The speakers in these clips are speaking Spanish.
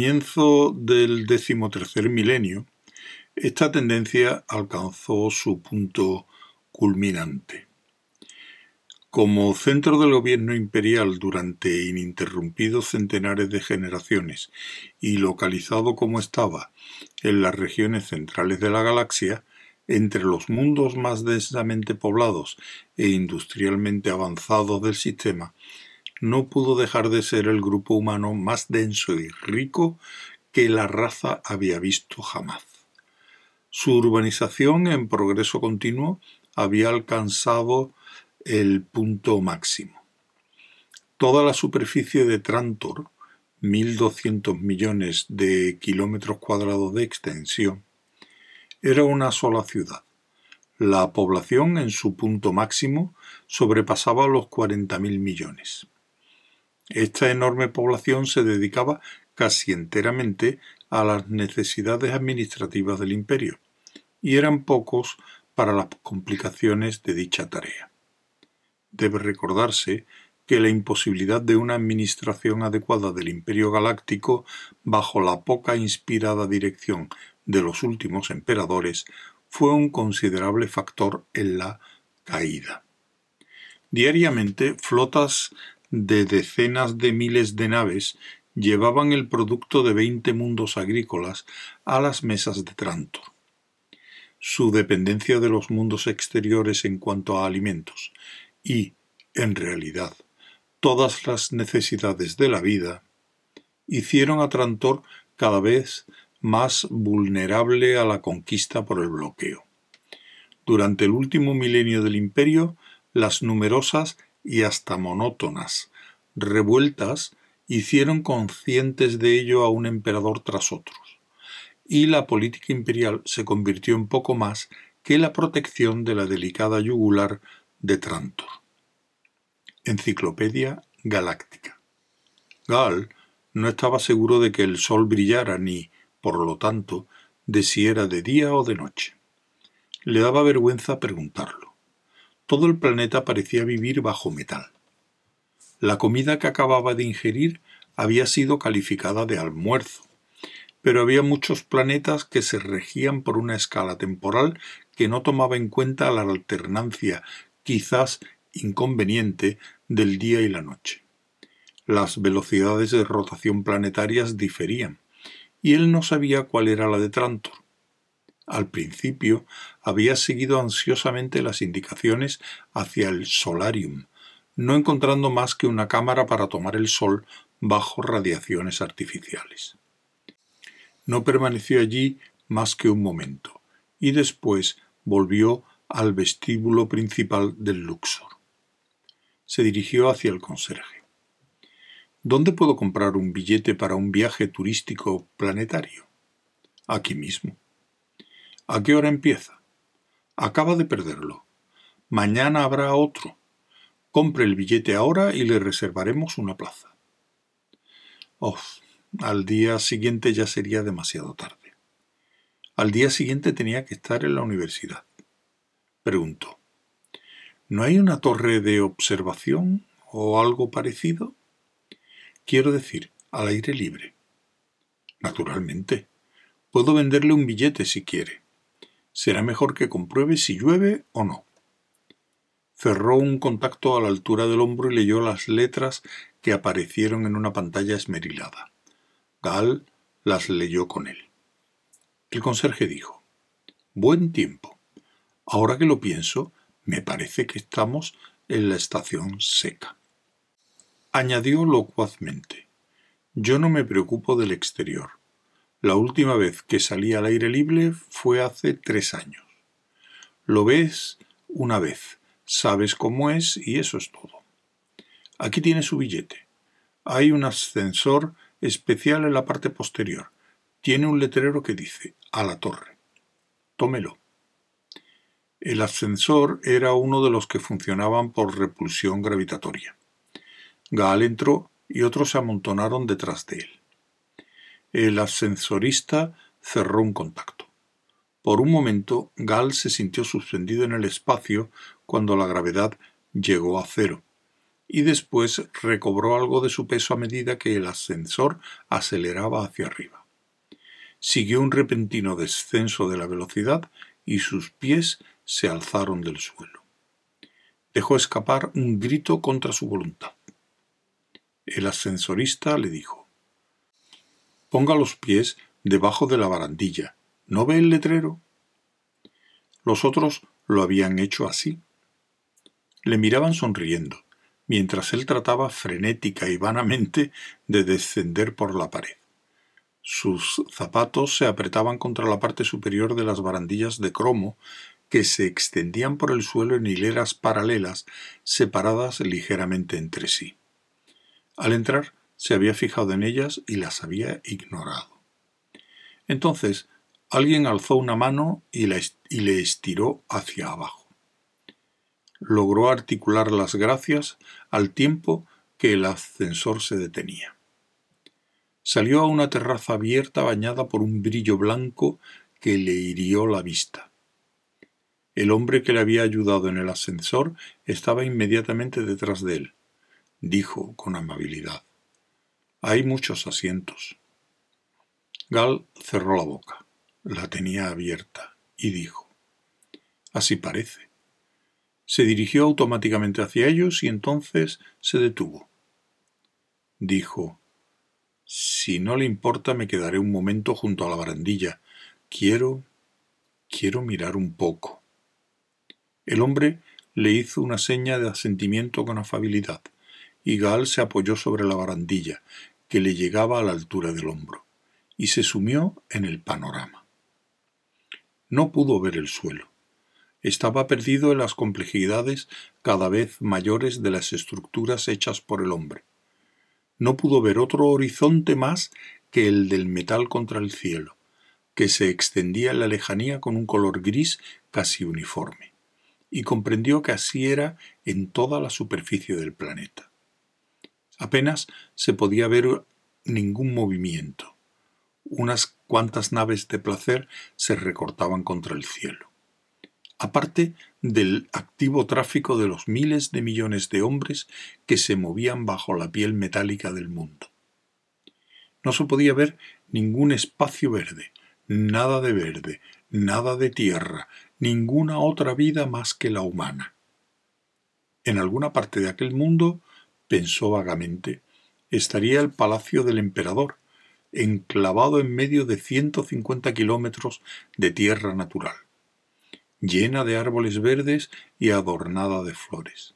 comienzo del decimotercer milenio, esta tendencia alcanzó su punto culminante. Como centro del gobierno imperial durante ininterrumpidos centenares de generaciones y localizado como estaba en las regiones centrales de la galaxia, entre los mundos más densamente poblados e industrialmente avanzados del sistema, no pudo dejar de ser el grupo humano más denso y rico que la raza había visto jamás. Su urbanización en progreso continuo había alcanzado el punto máximo. Toda la superficie de Trantor, 1.200 millones de kilómetros cuadrados de extensión, era una sola ciudad. La población en su punto máximo sobrepasaba los 40.000 millones. Esta enorme población se dedicaba casi enteramente a las necesidades administrativas del imperio, y eran pocos para las complicaciones de dicha tarea debe recordarse que la imposibilidad de una administración adecuada del Imperio Galáctico bajo la poca inspirada dirección de los últimos emperadores fue un considerable factor en la caída. Diariamente, flotas de decenas de miles de naves llevaban el producto de veinte mundos agrícolas a las mesas de Trantor. Su dependencia de los mundos exteriores en cuanto a alimentos y, en realidad, todas las necesidades de la vida, hicieron a Trantor cada vez más vulnerable a la conquista por el bloqueo. Durante el último milenio del imperio, las numerosas y hasta monótonas revueltas hicieron conscientes de ello a un emperador tras otros, y la política imperial se convirtió en poco más que la protección de la delicada yugular de Trantor. Enciclopedia Galáctica. Gal no estaba seguro de que el sol brillara ni, por lo tanto, de si era de día o de noche. Le daba vergüenza preguntarlo. Todo el planeta parecía vivir bajo metal. La comida que acababa de ingerir había sido calificada de almuerzo, pero había muchos planetas que se regían por una escala temporal que no tomaba en cuenta la alternancia quizás inconveniente del día y la noche. Las velocidades de rotación planetarias diferían, y él no sabía cuál era la de Trantor. Al principio había seguido ansiosamente las indicaciones hacia el solarium, no encontrando más que una cámara para tomar el sol bajo radiaciones artificiales. No permaneció allí más que un momento, y después volvió al vestíbulo principal del Luxor. Se dirigió hacia el conserje. ¿Dónde puedo comprar un billete para un viaje turístico planetario? Aquí mismo. ¿A qué hora empieza? Acaba de perderlo. Mañana habrá otro. Compre el billete ahora y le reservaremos una plaza. Oh, al día siguiente ya sería demasiado tarde. Al día siguiente tenía que estar en la universidad preguntó. ¿No hay una torre de observación o algo parecido? Quiero decir, al aire libre. Naturalmente. Puedo venderle un billete si quiere. Será mejor que compruebe si llueve o no. Cerró un contacto a la altura del hombro y leyó las letras que aparecieron en una pantalla esmerilada. Gal las leyó con él. El conserje dijo Buen tiempo. Ahora que lo pienso, me parece que estamos en la estación seca. Añadió locuazmente Yo no me preocupo del exterior. La última vez que salí al aire libre fue hace tres años. Lo ves una vez, sabes cómo es y eso es todo. Aquí tiene su billete. Hay un ascensor especial en la parte posterior. Tiene un letrero que dice a la torre. Tómelo. El ascensor era uno de los que funcionaban por repulsión gravitatoria. Gaal entró y otros se amontonaron detrás de él. El ascensorista cerró un contacto. Por un momento, Gal se sintió suspendido en el espacio cuando la gravedad llegó a cero, y después recobró algo de su peso a medida que el ascensor aceleraba hacia arriba. Siguió un repentino descenso de la velocidad y sus pies se alzaron del suelo. Dejó escapar un grito contra su voluntad. El ascensorista le dijo Ponga los pies debajo de la barandilla. ¿No ve el letrero? Los otros lo habían hecho así. Le miraban sonriendo mientras él trataba frenética y vanamente de descender por la pared. Sus zapatos se apretaban contra la parte superior de las barandillas de cromo que se extendían por el suelo en hileras paralelas separadas ligeramente entre sí. Al entrar se había fijado en ellas y las había ignorado. Entonces alguien alzó una mano y, y le estiró hacia abajo logró articular las gracias al tiempo que el ascensor se detenía. Salió a una terraza abierta bañada por un brillo blanco que le hirió la vista. El hombre que le había ayudado en el ascensor estaba inmediatamente detrás de él. Dijo con amabilidad Hay muchos asientos. Gal cerró la boca, la tenía abierta, y dijo Así parece. Se dirigió automáticamente hacia ellos y entonces se detuvo. Dijo Si no le importa me quedaré un momento junto a la barandilla. Quiero. quiero mirar un poco. El hombre le hizo una seña de asentimiento con afabilidad, y Gal se apoyó sobre la barandilla, que le llegaba a la altura del hombro, y se sumió en el panorama. No pudo ver el suelo estaba perdido en las complejidades cada vez mayores de las estructuras hechas por el hombre. No pudo ver otro horizonte más que el del metal contra el cielo, que se extendía en la lejanía con un color gris casi uniforme, y comprendió que así era en toda la superficie del planeta. Apenas se podía ver ningún movimiento. Unas cuantas naves de placer se recortaban contra el cielo aparte del activo tráfico de los miles de millones de hombres que se movían bajo la piel metálica del mundo. No se podía ver ningún espacio verde, nada de verde, nada de tierra, ninguna otra vida más que la humana. En alguna parte de aquel mundo, pensó vagamente, estaría el palacio del emperador, enclavado en medio de ciento cincuenta kilómetros de tierra natural llena de árboles verdes y adornada de flores.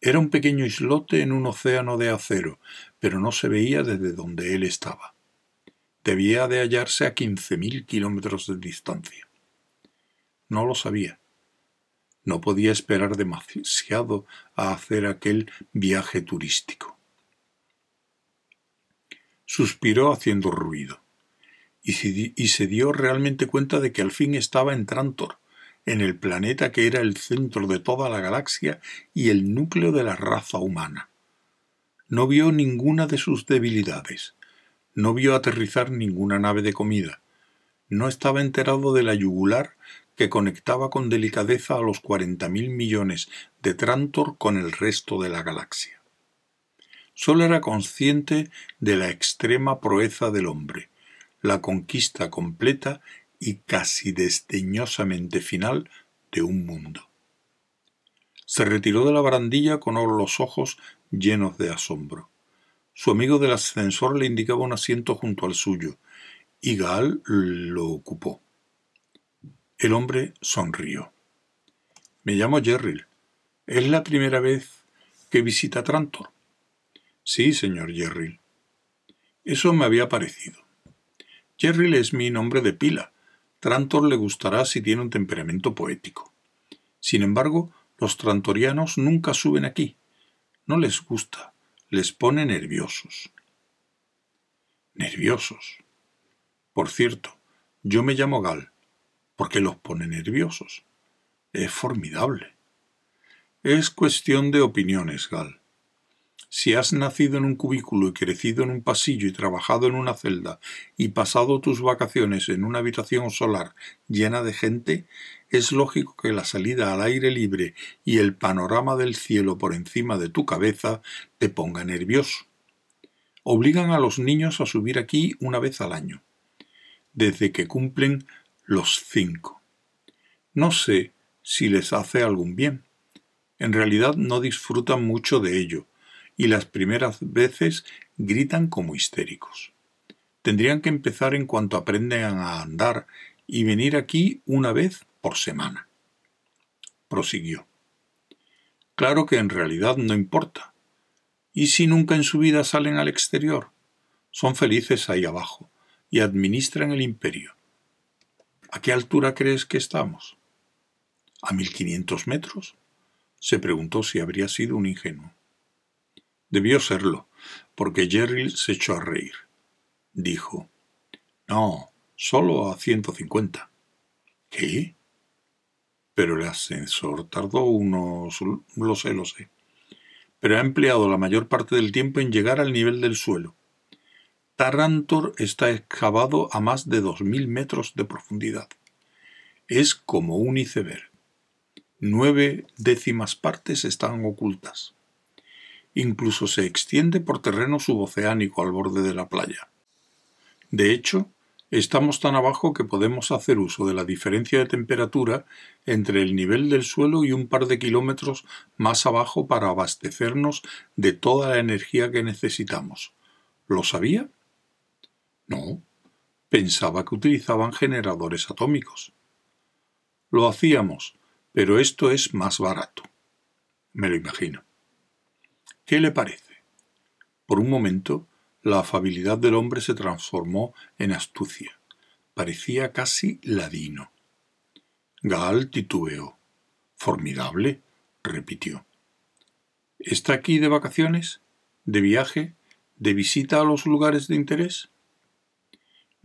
Era un pequeño islote en un océano de acero, pero no se veía desde donde él estaba. Debía de hallarse a quince mil kilómetros de distancia. No lo sabía. No podía esperar demasiado a hacer aquel viaje turístico. Suspiró haciendo ruido, y se dio realmente cuenta de que al fin estaba en Trantor, en el planeta que era el centro de toda la galaxia y el núcleo de la raza humana. No vio ninguna de sus debilidades, no vio aterrizar ninguna nave de comida, no estaba enterado de la yugular que conectaba con delicadeza a los cuarenta mil millones de Trantor con el resto de la galaxia. Solo era consciente de la extrema proeza del hombre, la conquista completa y casi desdeñosamente final de un mundo. Se retiró de la barandilla con los ojos llenos de asombro. Su amigo del ascensor le indicaba un asiento junto al suyo, y Gaal lo ocupó. El hombre sonrió. Me llamo Jerril. ¿Es la primera vez que visita Trantor? Sí, señor Jerril. Eso me había parecido. Jerril es mi nombre de pila, Trantor le gustará si tiene un temperamento poético. Sin embargo, los trantorianos nunca suben aquí. No les gusta, les pone nerviosos. Nerviosos. Por cierto, yo me llamo Gal. ¿Por qué los pone nerviosos? Es formidable. Es cuestión de opiniones, Gal. Si has nacido en un cubículo y crecido en un pasillo y trabajado en una celda y pasado tus vacaciones en una habitación solar llena de gente, es lógico que la salida al aire libre y el panorama del cielo por encima de tu cabeza te ponga nervioso. Obligan a los niños a subir aquí una vez al año, desde que cumplen los cinco. No sé si les hace algún bien. En realidad no disfrutan mucho de ello, y las primeras veces gritan como histéricos. Tendrían que empezar en cuanto aprenden a andar y venir aquí una vez por semana. Prosiguió. Claro que en realidad no importa. ¿Y si nunca en su vida salen al exterior? Son felices ahí abajo y administran el imperio. ¿A qué altura crees que estamos? ¿A mil quinientos metros? Se preguntó si habría sido un ingenuo. Debió serlo, porque Jerry se echó a reír. Dijo, No, solo a ciento cincuenta. ¿Qué? Pero el ascensor tardó unos... lo sé, lo sé. Pero ha empleado la mayor parte del tiempo en llegar al nivel del suelo. Tarantor está excavado a más de dos mil metros de profundidad. Es como un iceberg. Nueve décimas partes están ocultas. Incluso se extiende por terreno suboceánico al borde de la playa. De hecho, estamos tan abajo que podemos hacer uso de la diferencia de temperatura entre el nivel del suelo y un par de kilómetros más abajo para abastecernos de toda la energía que necesitamos. ¿Lo sabía? No. Pensaba que utilizaban generadores atómicos. Lo hacíamos, pero esto es más barato. Me lo imagino. ¿Qué le parece? Por un momento, la afabilidad del hombre se transformó en astucia. Parecía casi ladino. Gaal titubeó. Formidable, repitió. ¿Está aquí de vacaciones? ¿De viaje? ¿De visita a los lugares de interés?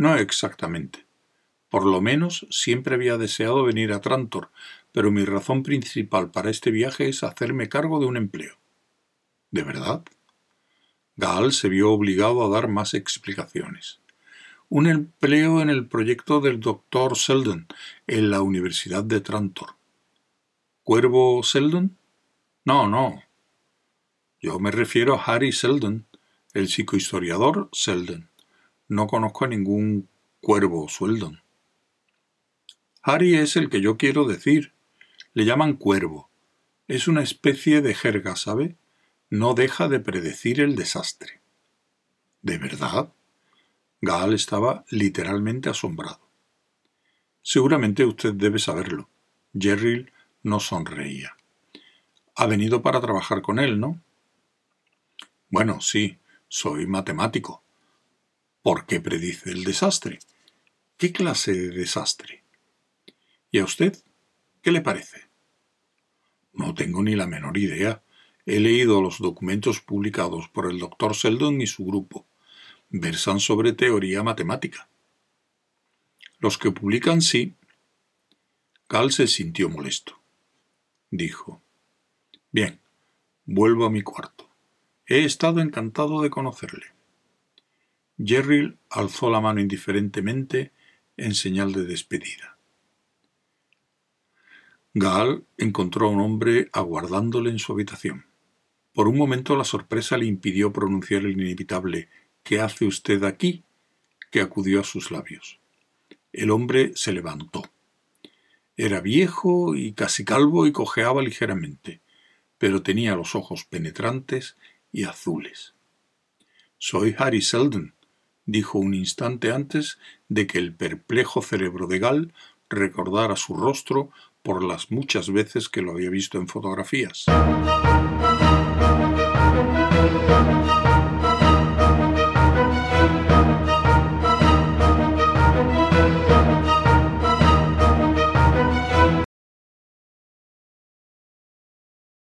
No exactamente. Por lo menos siempre había deseado venir a Trantor, pero mi razón principal para este viaje es hacerme cargo de un empleo. ¿De verdad? Gaal se vio obligado a dar más explicaciones. Un empleo en el proyecto del doctor Seldon en la Universidad de Trantor. ¿Cuervo Seldon? No, no. Yo me refiero a Harry Seldon, el psicohistoriador Seldon. No conozco a ningún cuervo Seldon. Harry es el que yo quiero decir. Le llaman cuervo. Es una especie de jerga, ¿sabe? no deja de predecir el desastre. ¿De verdad? Gaal estaba literalmente asombrado. Seguramente usted debe saberlo. Jerry no sonreía. Ha venido para trabajar con él, ¿no? Bueno, sí, soy matemático. ¿Por qué predice el desastre? ¿Qué clase de desastre? ¿Y a usted? ¿Qué le parece? No tengo ni la menor idea. He leído los documentos publicados por el doctor Seldon y su grupo. Versan sobre teoría matemática. Los que publican sí. Cal se sintió molesto. Dijo, Bien, vuelvo a mi cuarto. He estado encantado de conocerle. Jerry alzó la mano indiferentemente en señal de despedida. Gal encontró a un hombre aguardándole en su habitación. Por un momento la sorpresa le impidió pronunciar el inevitable ¿Qué hace usted aquí? que acudió a sus labios. El hombre se levantó. Era viejo y casi calvo y cojeaba ligeramente, pero tenía los ojos penetrantes y azules. Soy Harry Seldon, dijo un instante antes de que el perplejo cerebro de Gal recordara su rostro por las muchas veces que lo había visto en fotografías.